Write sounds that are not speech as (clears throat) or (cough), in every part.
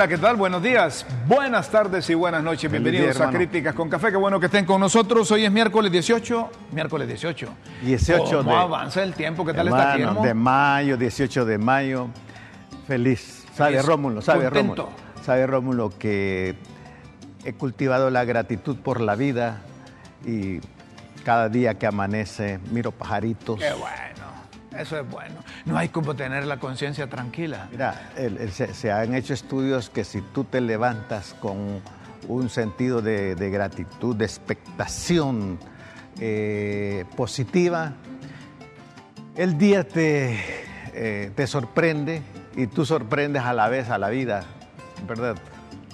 Hola, ¿qué tal? Buenos días, buenas tardes y buenas noches. Bienvenidos a Críticas con Café. Qué bueno que estén con nosotros. Hoy es miércoles 18. Miércoles 18. 18 ¿Cómo de. avanza el tiempo? ¿Qué tal está aquí? Hermano, de mayo, 18 de mayo. Feliz. Sabe Feliz. Rómulo, sabe Contento. Rómulo. Sabe Rómulo que he cultivado la gratitud por la vida y cada día que amanece miro pajaritos. Qué bueno. Eso es bueno. No hay como tener la conciencia tranquila. Mira, el- el- se, se han hecho estudios que si tú te levantas con un sentido de, de gratitud, de expectación eh, positiva, el día te, eh, te sorprende y tú sorprendes a la vez a la vida, ¿verdad?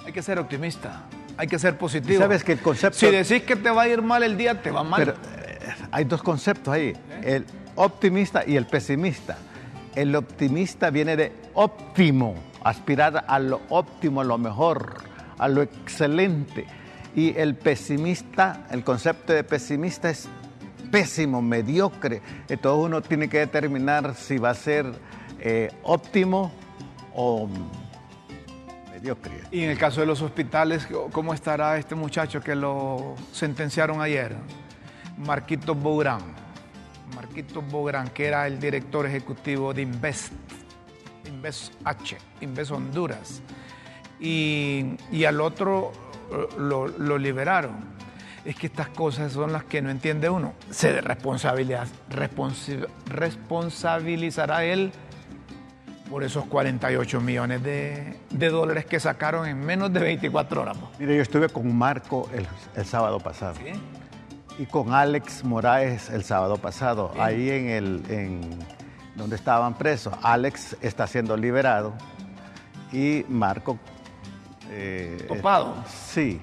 Hay que ser optimista. Hay que ser positivo. Sabes que el concepto- Si decís que te va a ir mal el día, te va mal. Pero eh, hay dos conceptos ahí, el optimista y el pesimista. El optimista viene de óptimo, aspirar a lo óptimo, a lo mejor, a lo excelente. Y el pesimista, el concepto de pesimista es pésimo, mediocre. Entonces uno tiene que determinar si va a ser eh, óptimo o mediocre. Y en el caso de los hospitales, ¿cómo estará este muchacho que lo sentenciaron ayer? Marquito Bourán. Marquito que era el director ejecutivo de Invest, Invest H, Invest Honduras. Y, y al otro eh, lo, lo liberaron. Es que estas cosas son las que no entiende uno. Se responsabilidad, responsi- responsabilizará él por esos 48 millones de, de dólares que sacaron en menos de 24 horas. Mire, yo estuve con Marco el, el sábado pasado. ¿Sí? Y con Alex Moraes el sábado pasado, Bien. ahí en el en donde estaban presos. Alex está siendo liberado y Marco. eh, Topado. sí.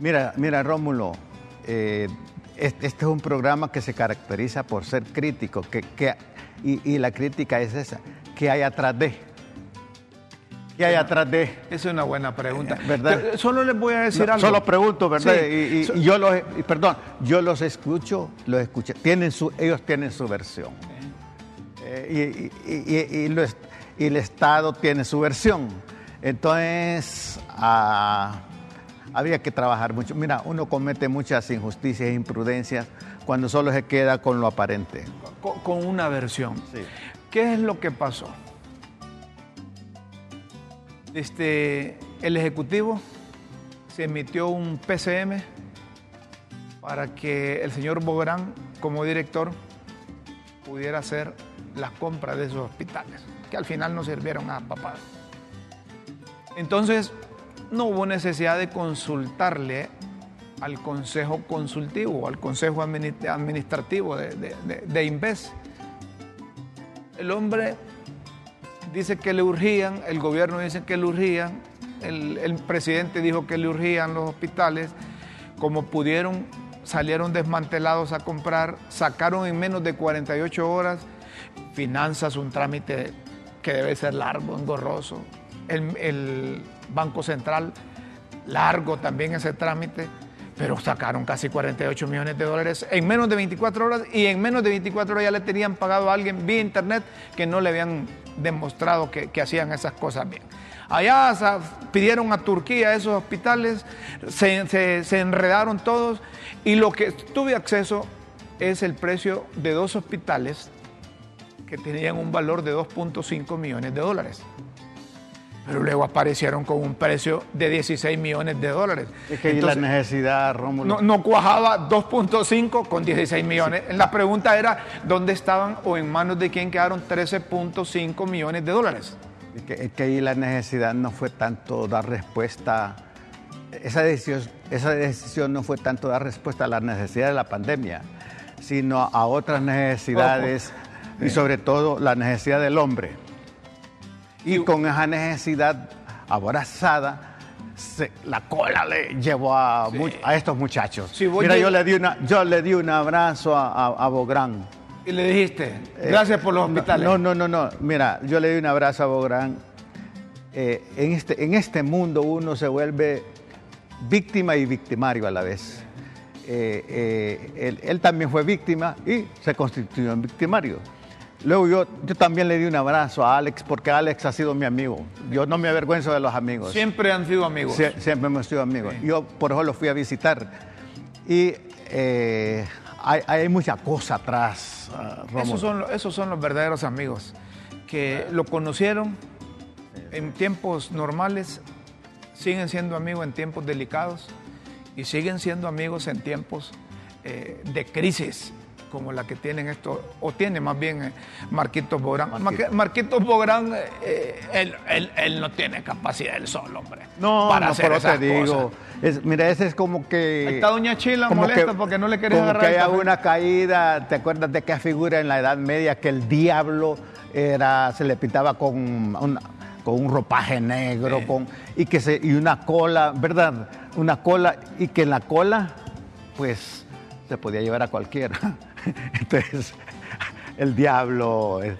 Mira, mira, Rómulo, eh, es- este es un programa que se caracteriza por ser crítico, que, que- y, y la crítica es esa, ¿qué hay atrás de? ¿Qué hay atrás de? Esa es una buena pregunta. ¿Verdad? Solo les voy a decir No, algo. Solo pregunto, ¿verdad? Sí. Y, y- So- y yo los, perdón, yo los escucho, los escucho. Tienen su, ellos tienen su versión. Eh, y, y- el Estado tiene su versión. Entonces, ah, había que trabajar mucho. Mira, uno comete muchas injusticias e imprudencias cuando solo se queda con lo aparente. con, con una versión. Sí. ¿Qué es lo que pasó? Este, el Ejecutivo se emitió un PCM para que el señor Bográn, como director, pudiera hacer las compras de esos hospitales, que al final no sirvieron a papá. Entonces, no hubo necesidad de consultarle al Consejo Consultivo, al Consejo Admini- Administrativo de, de- de Inves. El hombre dice que le urgían, el gobierno dice que le urgían, el, presidente dijo que le urgían los hospitales, como pudieron, salieron desmantelados a comprar, sacaron en menos de 48 horas, finanzas, un trámite que debe ser largo, engorroso, el Banco Central, largo también ese trámite, pero sacaron casi 48 millones de dólares en menos de 24 horas y en menos de 24 horas ya le tenían pagado a alguien vía internet que no le habían demostrado que, hacían esas cosas bien. Allá pidieron a Turquía esos hospitales, se- se enredaron todos y lo que tuve acceso es el precio de dos hospitales que tenían un valor de 2.5 millones de dólares. Pero luego aparecieron con un precio de 16 millones de dólares. Es que Entonces, la necesidad, Rómulo. no, no cuajaba 2.5 con 16 millones. La pregunta era, ¿dónde estaban o en manos de quién quedaron 13.5 millones de dólares? Es que, es que ahí la necesidad no fue tanto dar respuesta, esa decisión, esa decisión no fue tanto dar respuesta a la necesidad de la pandemia, sino a otras necesidades y sobre todo la necesidad del hombre. Y con esa necesidad abrazada, se- la cola le llevó a, Sí. much- a estos muchachos. Si Mira, yo le, di una, yo le di un abrazo a, a, a Bográn. Y le dijiste, gracias por los Eh, No, hospitales. No, no, no, no. Mira, yo le doy un abrazo a Bográn. Eh, en, este, en este mundo uno se vuelve víctima y victimario a la vez. Eh, eh, él, él también fue víctima y se constituyó en victimario. Luego yo, yo también le di un abrazo a Alex porque Alex ha sido mi amigo. Yo no me avergüenzo de los amigos. Siempre han sido amigos. Sie- siempre hemos sido amigos. Yo por eso lo fui a visitar. Y eh, hay, hay mucha cosa atrás, Rómulo. Esos son, esos son los verdaderos amigos, que lo conocieron en tiempos normales, siguen siendo amigos en tiempos delicados y siguen siendo amigos en tiempos eh, de crisis como la que tienen esto, o tiene más bien eh, Marquitos Bográn. Marquitos Bográn, eh, él, él- él no tiene capacidad él solo, hombre, No, para no, hacer pero esas te digo. cosas. Es, mira, ese es como que. Ahí está Doña Chila molesta porque no le querés como agarrar que haya una caída. ¿Te acuerdas de qué figura en la Edad Media que el diablo era, se le pintaba con, una- con un ropaje negro Sí. con, y, que se, y una cola, ¿verdad? Una cola, y que en la cola, pues, se podía llevar a cualquiera. (laughs) Entonces. El diablo, es-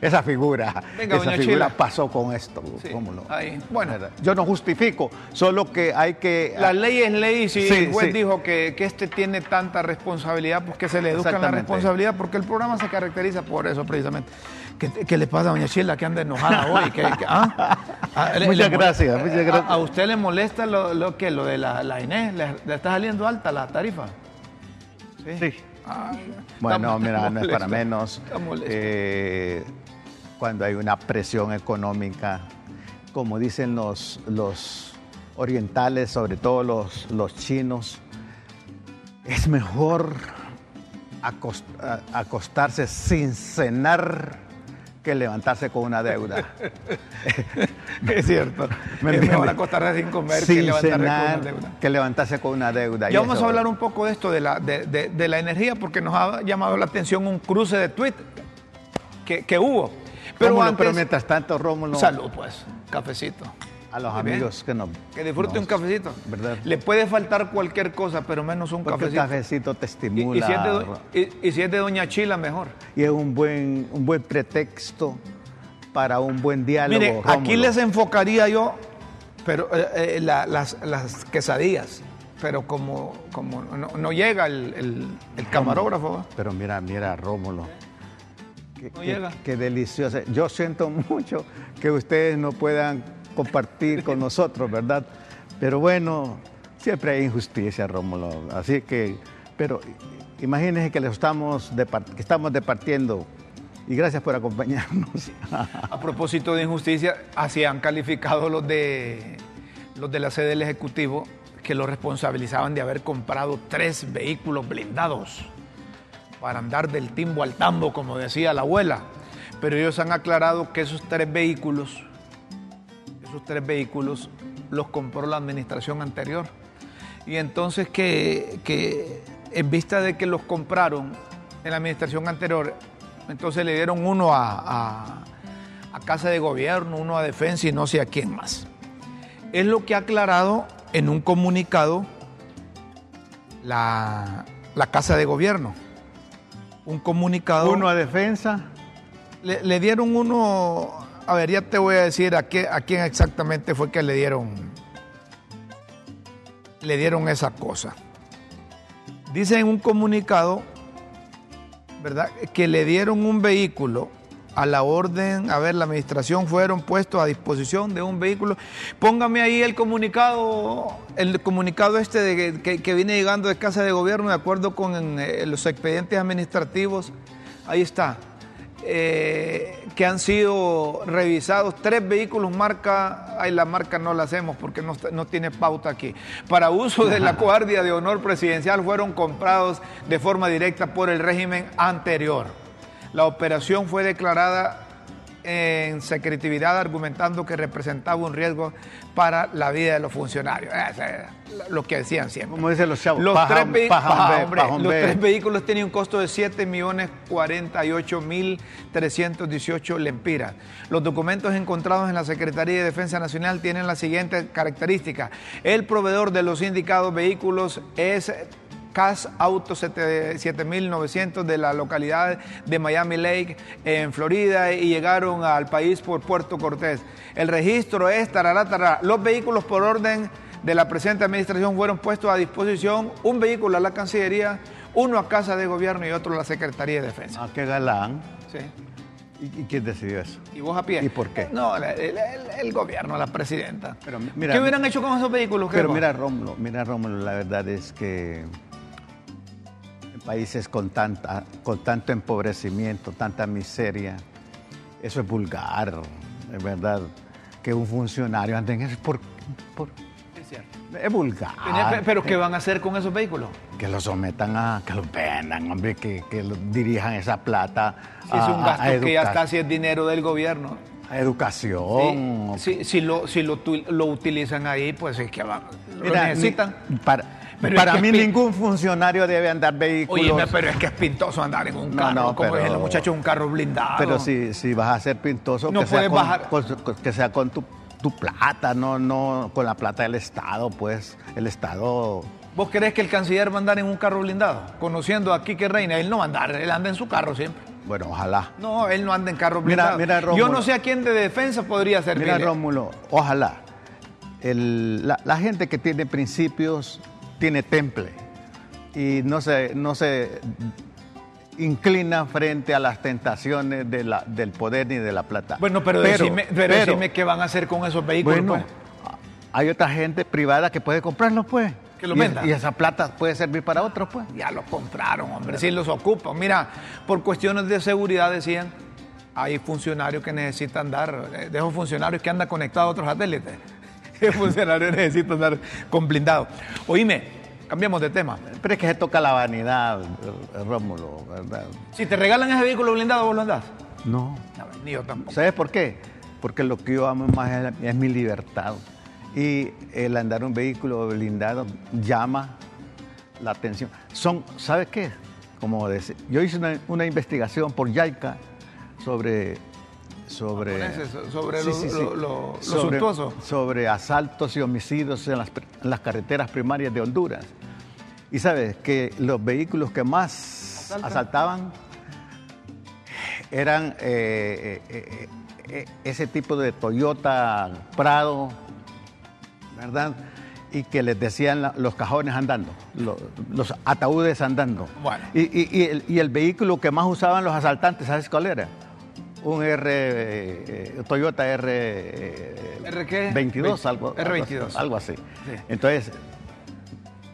esa figura, Venga, esa doña figura Chila. pasó con esto. Sí, ¿cómo no? ahí. Bueno. Yo no justifico, solo que hay que La ley es ley y si Sí, el juez sí. dijo que, que este tiene tanta responsabilidad, pues que se le educa la responsabilidad, porque el programa se caracteriza por eso precisamente. ¿Qué, qué le pasa a doña Chila que anda enojada hoy? ¿Qué- qué- ah? Ah, le- Muchas le- gracias, muchas gracias. ¿A, a usted le molesta lo, lo que lo de la, la Inés? ¿Le, le está saliendo alta la tarifa? Sí. Bueno, mira, no es para menos. eh, cuando hay una presión económica, como dicen los, los orientales, sobre todo los, los chinos, es mejor acost- acostarse sin cenar que levantarse con una deuda. (laughs) es cierto. ¿Me es mejor acostarse sin comer que sin levantarse con una deuda. que levantarse con una deuda. Ya Y vamos eso- a hablar un poco de esto, de la, de, de- de la energía, porque nos ha llamado la atención un cruce de tweets que, que hubo. Pero Rómulo, antes, pero mientras tanto, Rómulo, salud pues, cafecito. A los bien. amigos que nos... Que disfrute nos- un cafecito. ¿Verdad? Le puede faltar cualquier cosa, pero menos un Porque cafecito. cafecito te Y, si es de, do- y- y si es de Doña Chila, mejor. y es un buen, un buen pretexto para un buen diálogo. Mire, aquí les enfocaría yo pero eh, eh, la- las, las quesadillas, pero como, como no, no llega el, el- el camarógrafo. Pero mira, mira, Rómulo. Qué, No qué- llega. qué delicioso. Yo siento mucho que ustedes no puedan compartir con nosotros, ¿verdad? Pero bueno, siempre hay injusticia, Rómulo. Así que, pero imagínense que les estamos, que estamos departiendo. Y gracias por acompañarnos. (laughs) A propósito de injusticia, así han calificado los de, los de la sede del Ejecutivo que lo responsabilizaban de haber comprado tres vehículos blindados para andar del timbo al tambo, como decía la abuela. Pero ellos han aclarado que esos tres vehículos, esos tres vehículos los compró la administración anterior. Y entonces que, que en vista de que los compraron en la administración anterior, entonces le dieron uno a, a- a Casa de Gobierno, uno a Defensa y no sé a quién más. Es lo que ha aclarado en un comunicado la, la Casa de Gobierno. Un comunicado. Uno a defensa. Le, le dieron uno, a ver, ya te voy a decir a, qué, a quién exactamente fue que le dieron, le dieron esa cosa. Dice en un comunicado, ¿verdad? Que le dieron un vehículo a la orden, a ver, la administración fueron puestos a disposición de un vehículo. Póngame ahí el comunicado, el comunicado este de que, que- viene llegando de Casa de Gobierno de acuerdo con eh, los expedientes administrativos. Ahí está. Eh, que han sido revisados tres vehículos marca, ay la marca no la hacemos porque no, no tiene pauta aquí, para uso de la (laughs) Guardia de Honor Presidencial fueron comprados de forma directa por el régimen anterior. La operación fue declarada en secretividad argumentando que representaba un riesgo para la vida de los funcionarios. Eso era lo que decían siempre. Como dicen los chavos, Los, paja- tres, vehi- paja, paja, hombre, hombre, paja, los hombre. tres vehículos tienen un costo de 7 millones 48 mil 318 lempiras. Los documentos encontrados en la Secretaría de Defensa Nacional tienen la siguiente característica. El proveedor de los indicados vehículos es CAS Auto 7900 de la localidad de Miami Lake en Florida y llegaron al país por Puerto Cortés. El registro es tarará, tarará. Los vehículos por orden de la presente administración fueron puestos a disposición, un vehículo a la Cancillería, uno a Casa de Gobierno y otro a la Secretaría de Defensa. Ah, qué galán. Sí. ¿Y, quién decidió eso? ¿Y vos a pie? ¿Y por qué? No, el, el- el gobierno, la presidenta. Pero mira- ¿Qué hubieran hecho con esos vehículos? Pero mira, Rómulo, mira, Rómulo, la verdad es que países con, tanta, con tanto empobrecimiento, tanta miseria, eso es vulgar, es verdad, que un funcionario ande en eso. Por, por- Es cierto. es vulgar. Pero ¿qué van a hacer con esos vehículos? Que los sometan a, que los vendan, hombre, que, que dirijan esa plata Si es a, un a- gasto a que ya educa- está, si es dinero del gobierno. a educación. Sí, sí, si lo, si lo, lo utilizan ahí, pues es que van, lo necesitan. ni- para Pero para es que mí ningún funcionario debe andar vehículos. Oye, pero es que es pintoso andar en un No, carro, no, como pero- los muchachos, un carro blindado. Pero si, si vas a ser pintoso, No que, sea con, bajar. con- que sea con tu, tu plata, no, no con la plata del Estado, pues el Estado... ¿Vos crees que el canciller va a andar en un carro blindado? Conociendo a Quique Reina, él no va a andar, él anda en su carro siempre. Bueno, ojalá. No, él no anda en carro Mira, blindado. mira, Yo Rómulo. no sé a quién de defensa podría servir. Mira, Rómulo, ojalá. El- la, la gente que tiene principios tiene temple y no se, no se inclina frente a las tentaciones de la- del poder ni de la plata. Bueno, pero, decime, pero decime qué van a hacer con esos vehículos. Bueno, pues. hay otra gente privada que puede comprarlos, pues. Que lo y, venda. y esa plata puede servir para otros, pues. Ya los compraron, hombre, sí los ocupan. Mira, por cuestiones de seguridad decían, hay funcionarios que necesitan dar, eh, de esos funcionarios que andan conectados a otros satélites. (laughs) Esos funcionarios necesitan andar con blindado. Oíme, cambiamos de tema. Pero es que se toca la vanidad, Rómulo, ¿verdad? Si te regalan ese vehículo blindado, vos lo andás. No. No, ni yo tampoco. ¿Sabes por qué? Porque lo que yo amo más es, es mi libertad. Y el andar un vehículo blindado llama la atención. Son, ¿sabes qué? Como decir, yo hice una, una investigación por YAICA sobre sobre, Japoneses, sobre lo- lo sobre, suntuoso. sobre asaltos y homicidios en las, en las carreteras primarias de Honduras. Y sabes que los vehículos que más ¿Asaltan? asaltaban eran eh, eh, eh, ese tipo de Toyota Prado, ¿verdad? Y que les decían los cajones andando, lo- los ataúdes andando. Bueno. Y, y- y el, y el vehículo que más usaban los asaltantes, ¿sabes cuál era? Un R, eh, eh, Toyota R, eh, ¿R qué? 22, algo, R22. algo así. Entonces,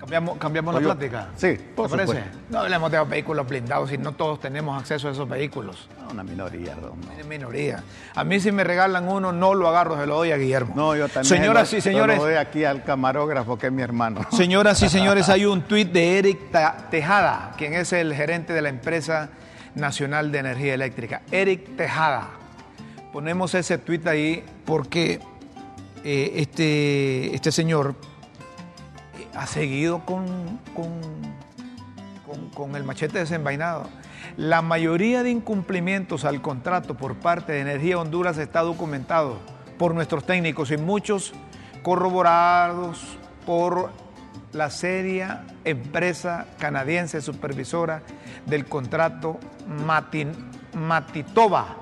Cambiamos, cambiamos la plática. sí, por ¿Te parece? supuesto. No hablemos de los vehículos blindados, si no todos tenemos acceso a esos vehículos. una minoría. ¿no? Es minoría. A mí si me regalan uno, no lo agarro, se lo doy a Guillermo. No, yo también. Señoras lo- y señores, Lo doy aquí al camarógrafo, que es mi hermano. señoras y (laughs) señores, hay un tuit de Eric Tejada, quien es el gerente de la empresa nacional de energía eléctrica. Eric Tejada. Ponemos ese tuit ahí porque eh, este, este señor eh, ha seguido con, con, con- con el machete desenvainado. La mayoría de incumplimientos al contrato por parte de Energía Honduras está documentado por nuestros técnicos y muchos corroborados por la seria empresa canadiense supervisora del contrato Matin- Matitoba.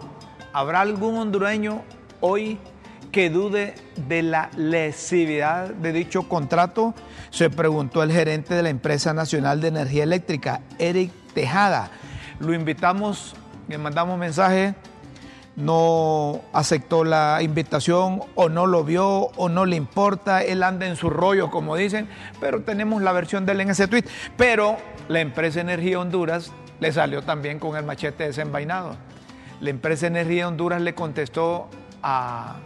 ¿Habrá algún hondureño hoy que dude de la lesividad de dicho contrato? Se preguntó el gerente de la empresa nacional de energía eléctrica, Eric Tejada. Lo invitamos, le mandamos mensaje, no aceptó la invitación o no lo vio o no le importa, él anda en su rollo, como dicen, pero tenemos la versión de él en ese tweet. Pero la empresa Energía Honduras le salió también con el machete desenvainado. La empresa Energía Honduras le contestó a,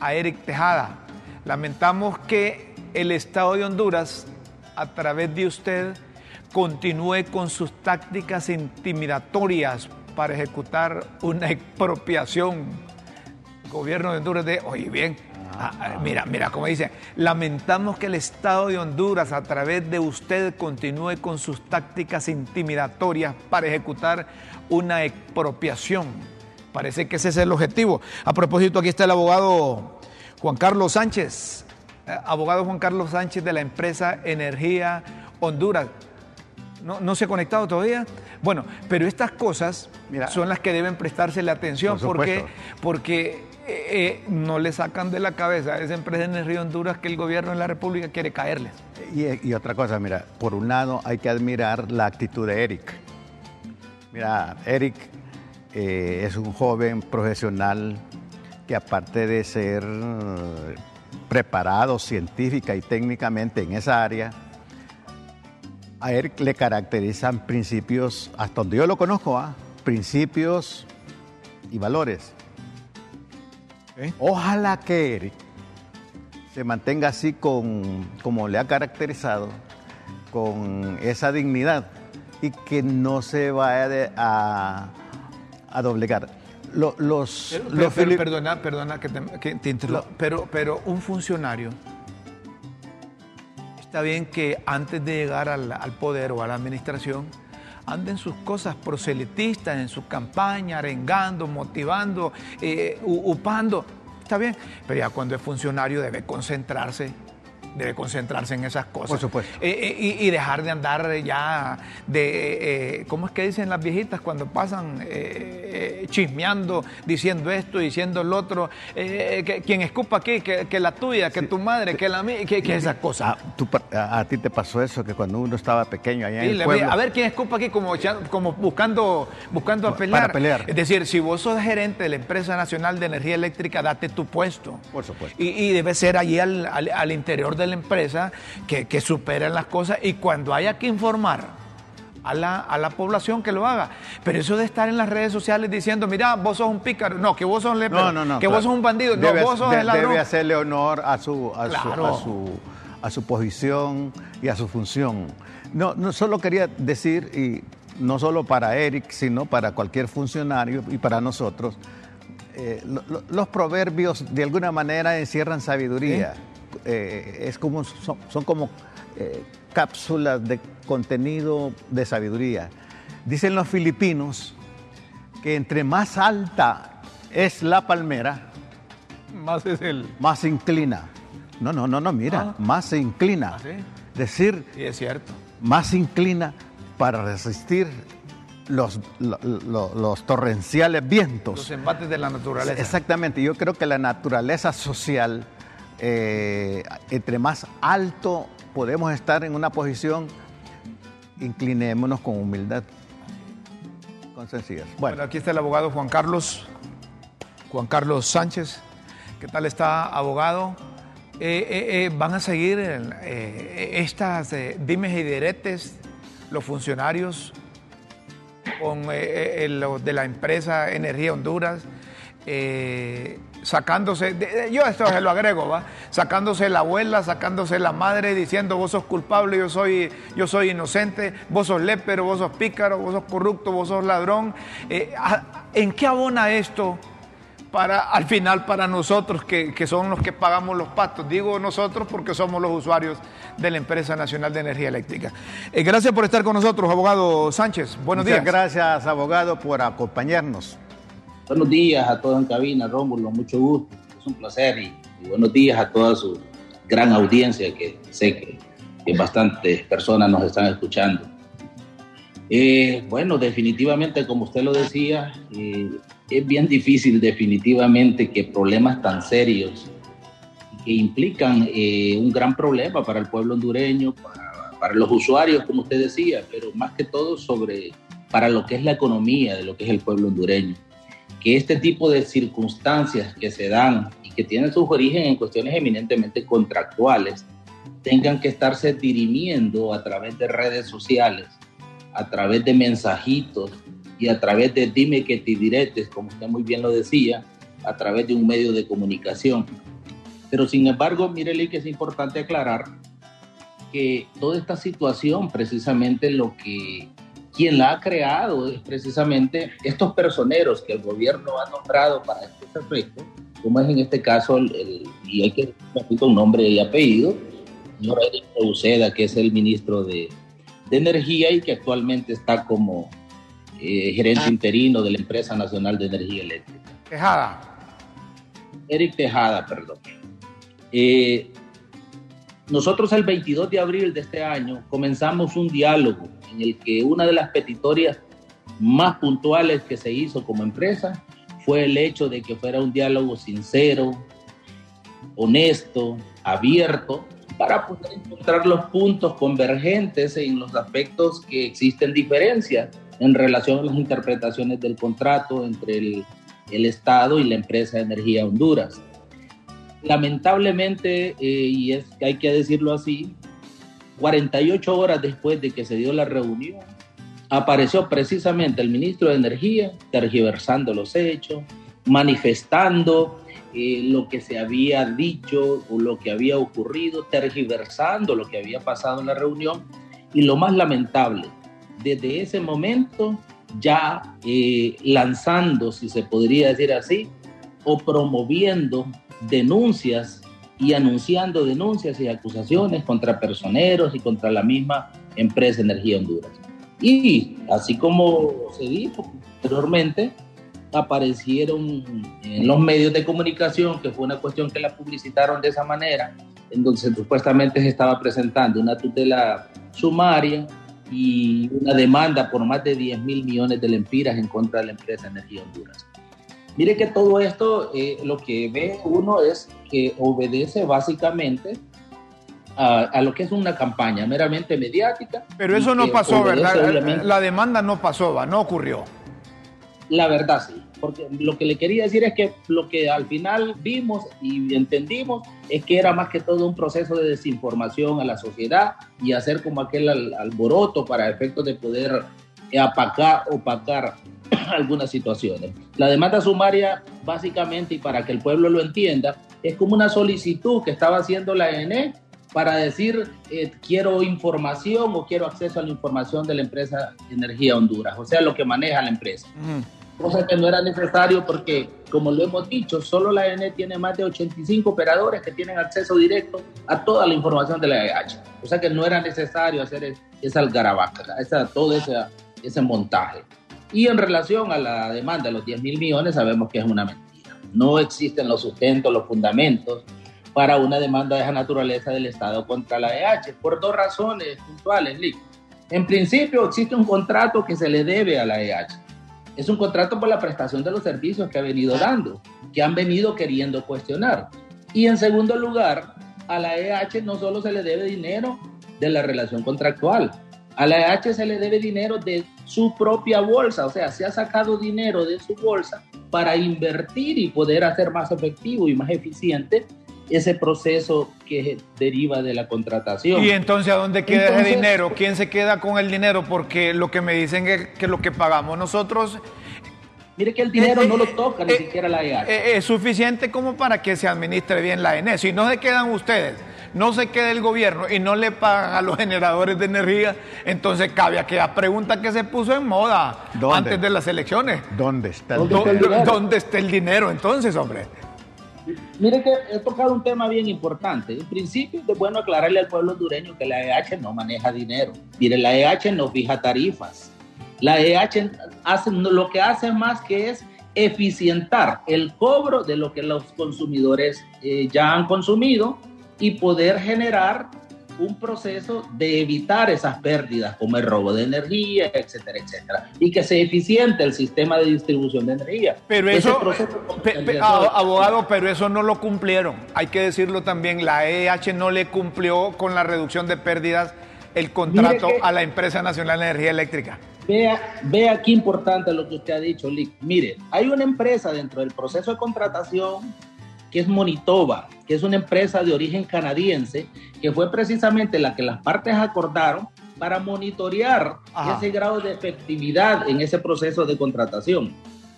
a Eric Tejada, lamentamos que el Estado de Honduras, a través de usted, continúe con sus tácticas intimidatorias para ejecutar una expropiación. Gobierno de Honduras de, oye bien, ah, ah, mira, mira cómo dice, lamentamos que el Estado de Honduras a través de usted continúe con sus tácticas intimidatorias para ejecutar una expropiación. Parece que ese es el objetivo. A propósito, aquí está el abogado Juan Carlos Sánchez, eh, abogado Juan Carlos Sánchez de la empresa Energía Honduras. ¿No, no se ha conectado todavía? Bueno, pero estas cosas Mira. son las que deben prestársele atención Por porque, porque eh, eh, no le sacan de la cabeza a esa empresa Energía Honduras que el gobierno de la República quiere caerles. Y, y otra cosa, mira, por un lado hay que admirar la actitud de Eric. Mira, Eric eh, es un joven profesional que aparte de ser preparado científica y técnicamente en esa área, a él le caracterizan principios, hasta donde yo lo conozco, ¿ah? principios y valores. Ojalá que Eric se mantenga así con, como le ha caracterizado, con esa dignidad y que no se vaya a, a doblegar. los, perdona, perdona que te, interrumpa, pero, pero un funcionario está bien que antes de llegar al, poder o a la administración anden sus cosas proselitistas, en su campaña, arengando, motivando, eh, upando. Está bien, pero ya cuando es funcionario debe concentrarse debe concentrarse en esas cosas. Por supuesto. Eh, eh, y, dejar de andar ya de, eh, ¿cómo es que dicen las viejitas cuando pasan chismeando, diciendo esto, diciendo lo otro? que quien escupa aquí, que, la tuya, que tu madre, que la mía, que, esas cosas. Ah, a, ti te pasó eso, que cuando uno estaba pequeño allá en el pueblo... A ver quién escupa aquí como, como buscando, buscando a pelear. Para pelear. Es decir, si vos sos gerente de la Empresa Nacional de Energía Eléctrica, date tu puesto. Por supuesto. Y, debe ser allí al, al interior de de la empresa que, que superen las cosas y cuando haya que informar a la, a la, población que lo haga. Pero eso de estar en las redes sociales diciendo, mira, vos sos un pícaro, no, que vos sos un no, que vos sos un bandido, no, vos sos el ladrón. Debe hacerle honor a su, a, su, a, su, posición y a su función. No, no solo quería decir, y no solo para Eric, sino para cualquier funcionario y para nosotros, eh, los proverbios de alguna manera encierran sabiduría. Eh, es como, son, como eh, cápsulas de contenido de sabiduría. Dicen los filipinos que entre más alta es la palmera, más es el... Más se inclina. No, no, no, no, mira, ah. más se inclina. ¿Ah, Decir... es cierto. Más se inclina para resistir los, los, torrenciales vientos. Los embates de la naturaleza. Exactamente, yo creo que la naturaleza social eh, entre más alto podemos estar en una posición, inclinémonos con humildad, con sencillez. Bueno. aquí está el abogado Juan Carlos, Juan Carlos Sánchez. ¿Qué tal está, abogado? Eh, eh, van a seguir estas dimes y diretes los funcionarios con los de la empresa Energía Honduras sacándose, yo esto se lo agrego, ¿va? Sacándose la abuela, sacándose la madre, diciendo vos sos culpable, yo soy, yo soy inocente, vos sos lépero, vos sos pícaro, vos sos corrupto, vos sos ladrón. Eh, ¿En qué abona esto? Para, al final para nosotros que, que, son los que pagamos los pastos. Digo nosotros porque somos los usuarios de la Empresa Nacional de Energía Eléctrica. Eh, gracias por estar con nosotros, abogado Sánchez. Buenos días. Gracias, abogado, por acompañarnos. Buenos días a todos en cabina, Rómulo, mucho gusto, es un placer y, buenos días a toda su gran audiencia que sé que, bastantes personas nos están escuchando. Eh, bueno, definitivamente, como usted lo decía, eh, es bien difícil definitivamente que problemas tan serios que implican eh, un gran problema para el pueblo hondureño, para, para, los usuarios, como usted decía, pero más que todo sobre para lo que es la economía de lo que es el pueblo hondureño que este tipo de circunstancias que se dan y que tienen su origen en cuestiones eminentemente contractuales, tengan que estarse dirimiendo a través de redes sociales, a través de mensajitos y a través de dime que te diretes, como usted muy bien lo decía, a través de un medio de comunicación. Pero sin embargo, mírele que es importante aclarar que toda esta situación precisamente lo que quien la ha creado es precisamente estos personeros que el gobierno ha nombrado para este efecto, como es en este caso, el, y hay que decir un nombre y apellido, señor Eric Uceda, que es el ministro de, de, Energía y que actualmente está como eh, gerente interino de la Empresa Nacional de Energía Eléctrica. Tejada. Eric Tejada, perdón. Eh, nosotros el 22 de abril de este año comenzamos un diálogo en el que una de las petitorias más puntuales que se hizo como empresa fue el hecho de que fuera un diálogo sincero, honesto, abierto, para poder encontrar los puntos convergentes en los aspectos que existen diferencias en relación a las interpretaciones del contrato entre el, Estado y la empresa de energía Honduras. Lamentablemente, eh, y es que hay que decirlo así, 48 horas después de que se dio la reunión, apareció precisamente el ministro de Energía tergiversando los hechos, manifestando eh, lo que se había dicho o lo que había ocurrido, tergiversando lo que había pasado en la reunión. Y lo más lamentable, desde ese momento ya eh, lanzando, si se podría decir así, o promoviendo denuncias y anunciando denuncias y acusaciones contra personeros y contra la misma empresa Energía Honduras. Y así como se dijo anteriormente, aparecieron en los medios de comunicación, que fue una cuestión que la publicitaron de esa manera, en donde supuestamente se estaba presentando una tutela sumaria y una demanda por más de 10 mil millones de lempiras en contra de la empresa Energía Honduras. Mire que todo esto, eh, lo que ve uno es que obedece básicamente a, lo que es una campaña meramente mediática. Pero eso no pasó, ¿verdad? La demanda no pasó, ¿va? no ocurrió. La verdad sí, porque lo que le quería decir es que lo que al final vimos y entendimos es que era más que todo un proceso de desinformación a la sociedad y hacer como aquel alboroto para efectos de poder apacar, opacar (clears throat) algunas situaciones. La demanda sumaria, básicamente, y para que el pueblo lo entienda, es como una solicitud que estaba haciendo la ENE para decir eh, quiero información o quiero acceso a la información de la empresa Energía Honduras, o sea, lo que maneja la empresa. Cosa que no era necesario porque, como lo hemos dicho, solo la ENE tiene más de 85 operadores que tienen acceso directo a toda la información de la EH. O sea que no era necesario hacer esa algarabaca, esa, todo ese, ese montaje. Y en relación a la demanda de los 10 mil millones, sabemos que es una mentira. No existen los sustentos, los fundamentos para una demanda de esa naturaleza del Estado contra la EH, por dos razones puntuales, Lick. En principio, existe un contrato que se le debe a la EH. Es un contrato por la prestación de los servicios que ha venido dando, que han venido queriendo cuestionar. Y en segundo lugar, a la EH no solo se le debe dinero de la relación contractual, a la EH se le debe dinero de su propia bolsa, o sea, se ha sacado dinero de su bolsa para invertir y poder hacer más efectivo y más eficiente ese proceso que deriva de la contratación. Y entonces, ¿a dónde queda ese dinero? ¿Quién se queda con el dinero? Porque lo que me dicen es que lo que pagamos nosotros... Mire que el dinero no lo toca ni siquiera la EH. Es suficiente como para que se administre bien la ENE. Si no se quedan ustedes no se quede el gobierno y no le pagan a los generadores de energía, entonces cabe aquella pregunta que se puso en moda antes de las elecciones. ¿Dónde está el, dinero? ¿Dónde está el dinero entonces, hombre? Mire que he tocado un tema bien importante. En principio es bueno aclararle al pueblo hondureño que la EH no maneja dinero. Mire, la EH no fija tarifas. La EH hace, lo que hace más que es eficientar el cobro de lo que los consumidores eh, ya han consumido y poder generar un proceso de evitar esas pérdidas como el robo de energía, etcétera, etcétera, y que sea eficiente el sistema de distribución de energía. Pero eso, abogado, pero eso no lo cumplieron. Hay que decirlo también, la EH no le cumplió con la reducción de pérdidas el contrato a la empresa nacional de energía eléctrica. Vea, vea qué importante lo que usted ha dicho, Lick. Mire, hay una empresa dentro del proceso de contratación que es Monitova, que es una empresa de origen canadiense, que fue precisamente la que las partes acordaron para monitorear ese grado de efectividad en ese proceso de contratación.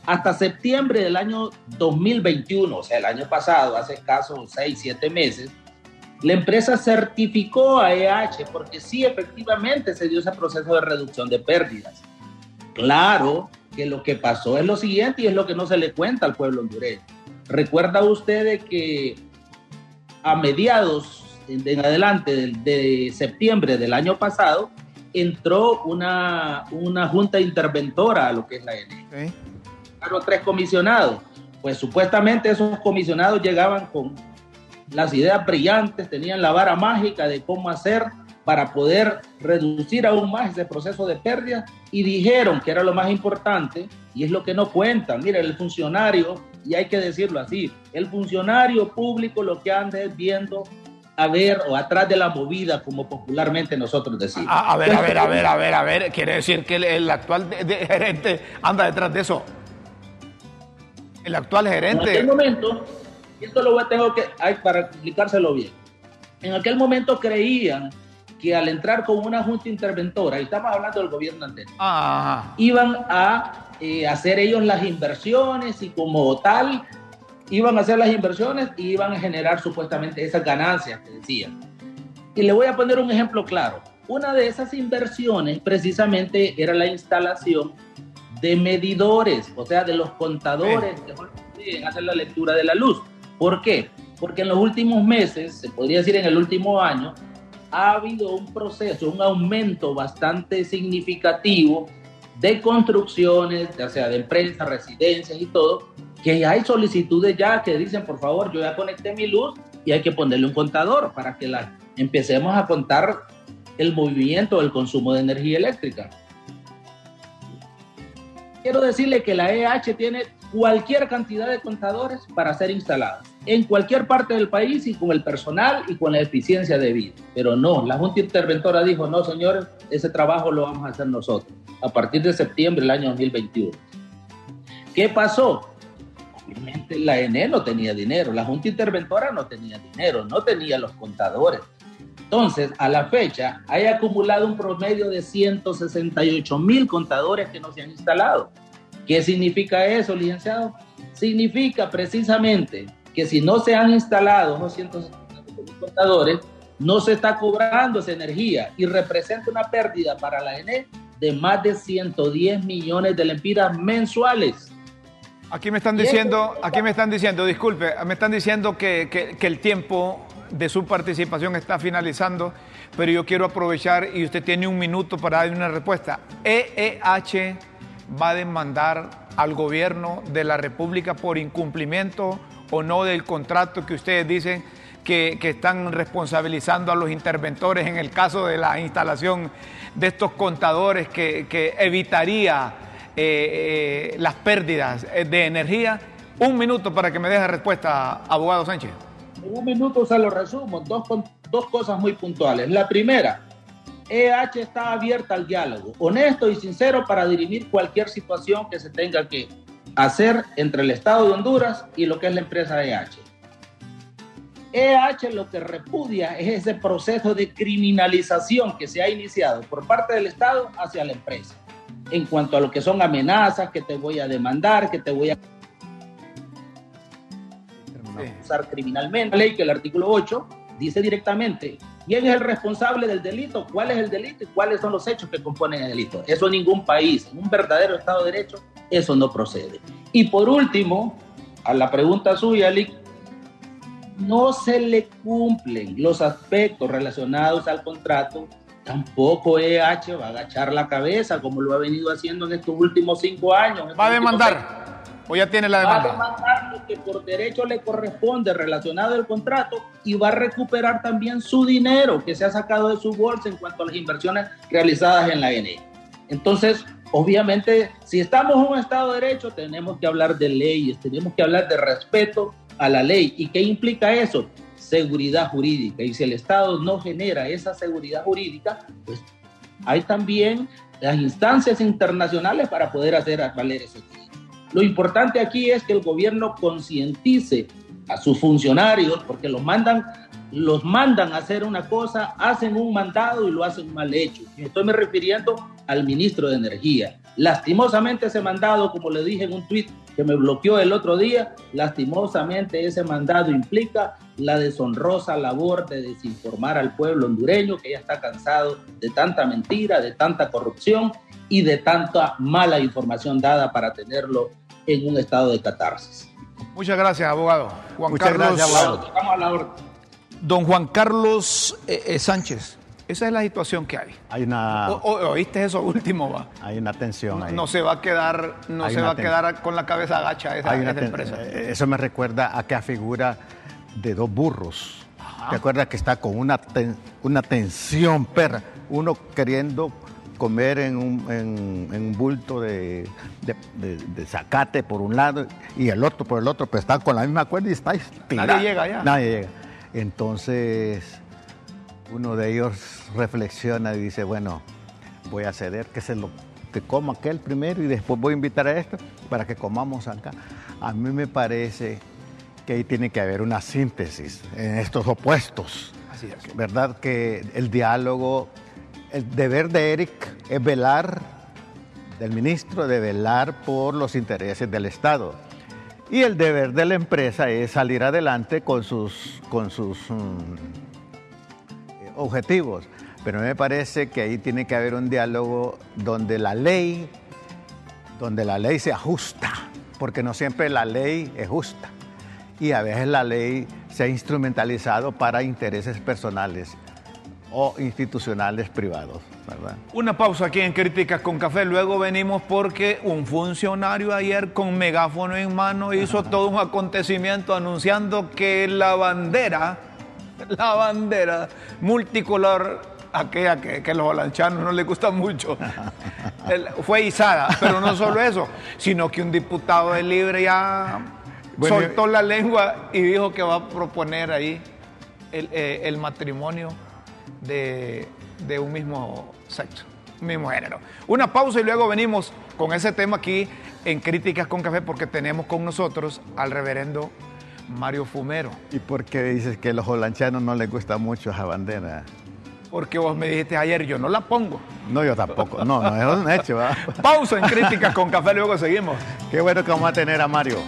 Hasta septiembre del año 2021, o sea, el año pasado, hace escasos 6, 7 meses, la empresa certificó a EH porque sí, efectivamente se dio ese proceso de reducción de pérdidas. Claro que lo que pasó es lo siguiente y es lo que no se le cuenta al pueblo hondureño Recuerda usted que a mediados en adelante de, septiembre del año pasado entró una, una junta interventora a lo que es la ENE. los tres comisionados. Pues supuestamente esos comisionados llegaban con las ideas brillantes, tenían la vara mágica de cómo hacer para poder reducir aún más ese proceso de pérdida y dijeron que era lo más importante y es lo que no cuentan. Mira, el funcionario y hay que decirlo así, el funcionario público lo que anda es viendo a ver o atrás de la movida, como popularmente nosotros decimos. A, ver, a ver, a ver, a ver, a ver, quiere decir que el, actual gerente anda detrás de eso. El actual gerente. En aquel momento, y esto lo tengo que, hay, para explicárselo bien, en aquel momento creían que al entrar con una junta interventora, y estamos hablando del gobierno anterior, iban a eh, hacer ellos las inversiones y como tal iban a hacer las inversiones y iban a generar supuestamente esas ganancias que decían. Y le voy a poner un ejemplo claro. Una de esas inversiones precisamente era la instalación de medidores, o sea, de los contadores que hacer la lectura de la luz. ¿Por qué? Porque en los últimos meses, se podría decir en el último año, ha habido un proceso, un aumento bastante significativo de construcciones, ya sea de empresas, residencias y todo, que hay solicitudes ya que dicen, por favor, yo ya conecté mi luz y hay que ponerle un contador para que la, empecemos a contar el movimiento, el consumo de energía eléctrica. Quiero decirle que la EH tiene cualquier cantidad de contadores para ser instalados en cualquier parte del país y con el personal y con la eficiencia de vida. Pero no, la Junta Interventora dijo, no señores, ese trabajo lo vamos a hacer nosotros a partir de septiembre del año 2021. ¿Qué pasó? Obviamente la ENE no tenía dinero, la Junta Interventora no tenía dinero, no tenía los contadores. Entonces, a la fecha, hay acumulado un promedio de 168 mil contadores que no se han instalado. ¿Qué significa eso, licenciado? Significa precisamente que si no se han instalado esos 168 mil contadores, no se está cobrando esa energía y representa una pérdida para la ENE de más de 110 millones de lempiras mensuales. Aquí me están diciendo, aquí me están diciendo, disculpe, me están diciendo que, el tiempo de su participación está finalizando, pero yo quiero aprovechar y usted tiene un minuto para dar una respuesta. EEH va a demandar al gobierno de la República por incumplimiento o no del contrato que ustedes dicen que, están responsabilizando a los interventores en el caso de la instalación de estos contadores que, evitaría eh, eh, las pérdidas de energía. Un minuto para que me deje respuesta, abogado Sánchez. En un minuto se lo resumo, dos, dos cosas muy puntuales. La primera, EH está abierta al diálogo, honesto y sincero para dirimir cualquier situación que se tenga que hacer entre el Estado de Honduras y lo que es la empresa EH. EH lo que repudia es ese proceso de criminalización que se ha iniciado por parte del Estado hacia la empresa, en cuanto a lo que son amenazas, que te voy a demandar, que te voy a usar criminalmente. La ley que el artículo 8 dice directamente quién es el responsable del delito, cuál es el delito y cuáles son los hechos que componen el delito. Eso en ningún país, en un verdadero Estado de Derecho, eso no procede. Y por último, a la pregunta suya, Lick, no se le cumplen los aspectos relacionados al contrato, tampoco EH va a agachar la cabeza como lo ha venido haciendo en estos últimos cinco años. Va a demandar. ¿O ya tiene la demanda? Va a demandar lo que por derecho le corresponde relacionado al contrato y va a recuperar también su dinero que se ha sacado de su bolsa en cuanto a las inversiones realizadas en la ENE. Entonces, obviamente, si estamos en un Estado de Derecho, tenemos que hablar de leyes, tenemos que hablar de respeto a la ley. ¿Y qué implica eso? Seguridad jurídica. Y si el Estado no genera esa seguridad jurídica, pues hay también las instancias internacionales para poder hacer valer eso. Lo importante aquí es que el gobierno concientice a sus funcionarios, porque los mandan, los mandan a hacer una cosa, hacen un mandado y lo hacen mal hecho. Estoy me refiriendo al ministro de Energía. Lastimosamente ese mandado, como le dije en un tuit que me bloqueó el otro día, lastimosamente ese mandado implica la deshonrosa labor de desinformar al pueblo hondureño que ya está cansado de tanta mentira, de tanta corrupción y de tanta mala información dada para tenerlo en un estado de catarsis. Muchas gracias, abogado. Juan Muchas Carlos, gracias, abogado. Don Juan Carlos eh, eh, Sánchez. Esa es la situación que hay. Hay una. ¿Oíste eso último? Va? Hay una tensión ahí. No se va a quedar, no se va a quedar con la cabeza agacha esa, empresa. Eh, eso me recuerda a que figura de dos burros. ¿Te acuerdas que está con una, una tensión, perra? Uno queriendo comer en un, en, bulto de, de, zacate por un lado y el otro por el otro, pero están con la misma cuerda y está Nadie llega allá. Nadie llega. Entonces, uno de ellos reflexiona y dice, bueno, voy a ceder que se lo que coma aquel primero y después voy a invitar a esto para que comamos acá. A mí me parece que ahí tiene que haber una síntesis en estos opuestos. Así es. ¿Verdad? Que el diálogo, el deber de Eric es velar, del ministro, de velar por los intereses del Estado. Y el deber de la empresa es salir adelante con sus, con sus mm, objetivos. Pero me parece que ahí tiene que haber un diálogo donde la ley, donde la ley se ajusta, porque no siempre la ley es justa. Y a veces la ley se ha instrumentalizado para intereses personales o institucionales privados, ¿verdad? Una pausa aquí en Críticas con Café, luego venimos porque un funcionario ayer con megáfono en mano hizo todo un acontecimiento anunciando que la bandera, (laughs) la bandera multicolor, aquella que, que a los holanchanos no les gusta mucho, (laughs) fue izada, pero no solo eso, sino que un diputado de Libre ya Bueno, soltó la lengua y dijo que va a proponer ahí el, eh, el matrimonio de, de un mismo sexo, un mismo género. Una pausa y luego venimos con ese tema aquí en Críticas con Café porque tenemos con nosotros al reverendo Mario Fumero. ¿Y por qué dices que a los holanchanos no les gusta mucho esa bandera? Porque vos me dijiste ayer, yo no la pongo. No, yo tampoco. No, no, es un hecho, ¿verdad? (laughs) Pausa en Críticas con Café, luego seguimos. Qué bueno que vamos a tener a Mario.